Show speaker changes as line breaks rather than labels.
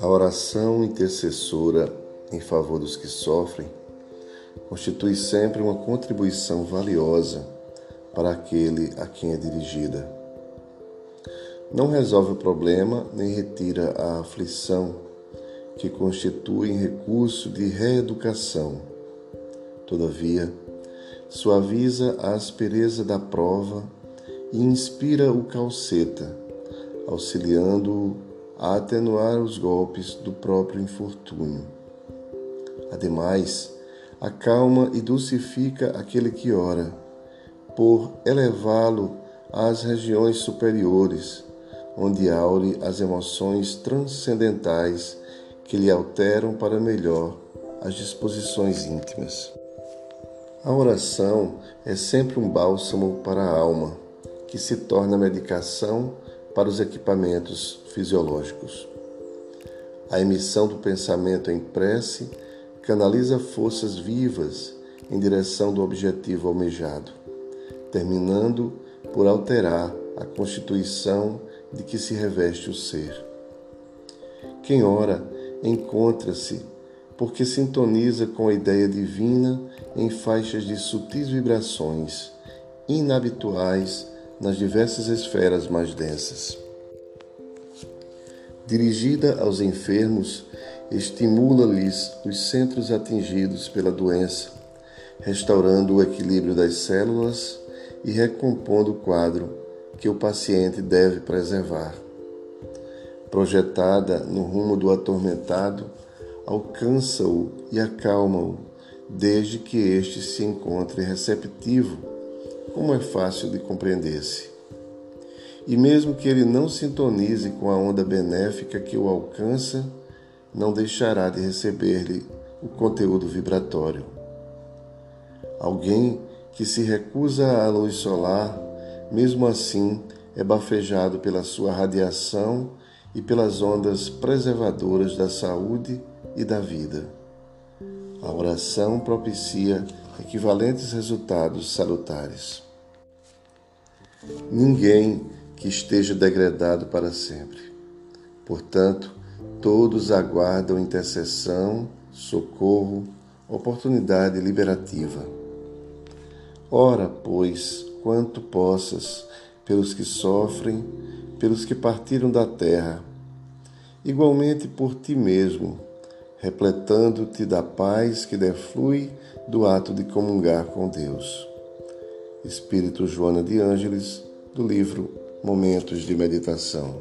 A oração intercessora em favor dos que sofrem constitui sempre uma contribuição valiosa para aquele a quem é dirigida. Não resolve o problema nem retira a aflição, que constitui recurso de reeducação. Todavia, suaviza a aspereza da prova e inspira o calceta, auxiliando-o a atenuar os golpes do próprio infortúnio. Ademais, acalma e dulcifica aquele que ora, por elevá-lo às regiões superiores, onde aure as emoções transcendentais que lhe alteram para melhor as disposições íntimas. A oração é sempre um bálsamo para a alma, que se torna medicação para os equipamentos fisiológicos. A emissão do pensamento em prece canaliza forças vivas em direção do objetivo almejado, terminando por alterar a constituição de que se reveste o ser. Quem ora encontra-se porque sintoniza com a ideia divina em faixas de sutis vibrações, inabituais nas diversas esferas mais densas. Dirigida aos enfermos, estimula-lhes os centros atingidos pela doença, restaurando o equilíbrio das células e recompondo o quadro que o paciente deve preservar. Projetada no rumo do atormentado, alcança-o e acalma-o, desde que este se encontre receptivo como é fácil de compreender-se. E mesmo que ele não sintonize com a onda benéfica que o alcança, não deixará de receber-lhe o conteúdo vibratório. Alguém que se recusa à luz solar, mesmo assim é bafejado pela sua radiação e pelas ondas preservadoras da saúde e da vida. A oração propicia equivalentes resultados salutares. Ninguém que esteja degradado para sempre. Portanto, todos aguardam intercessão, socorro, oportunidade liberativa. Ora, pois, quanto possas, pelos que sofrem, pelos que partiram da terra, igualmente por ti mesmo, repletando-te da paz que deflui do ato de comungar com Deus. Espírito Joana de Ângeles, do livro Momentos de Meditação.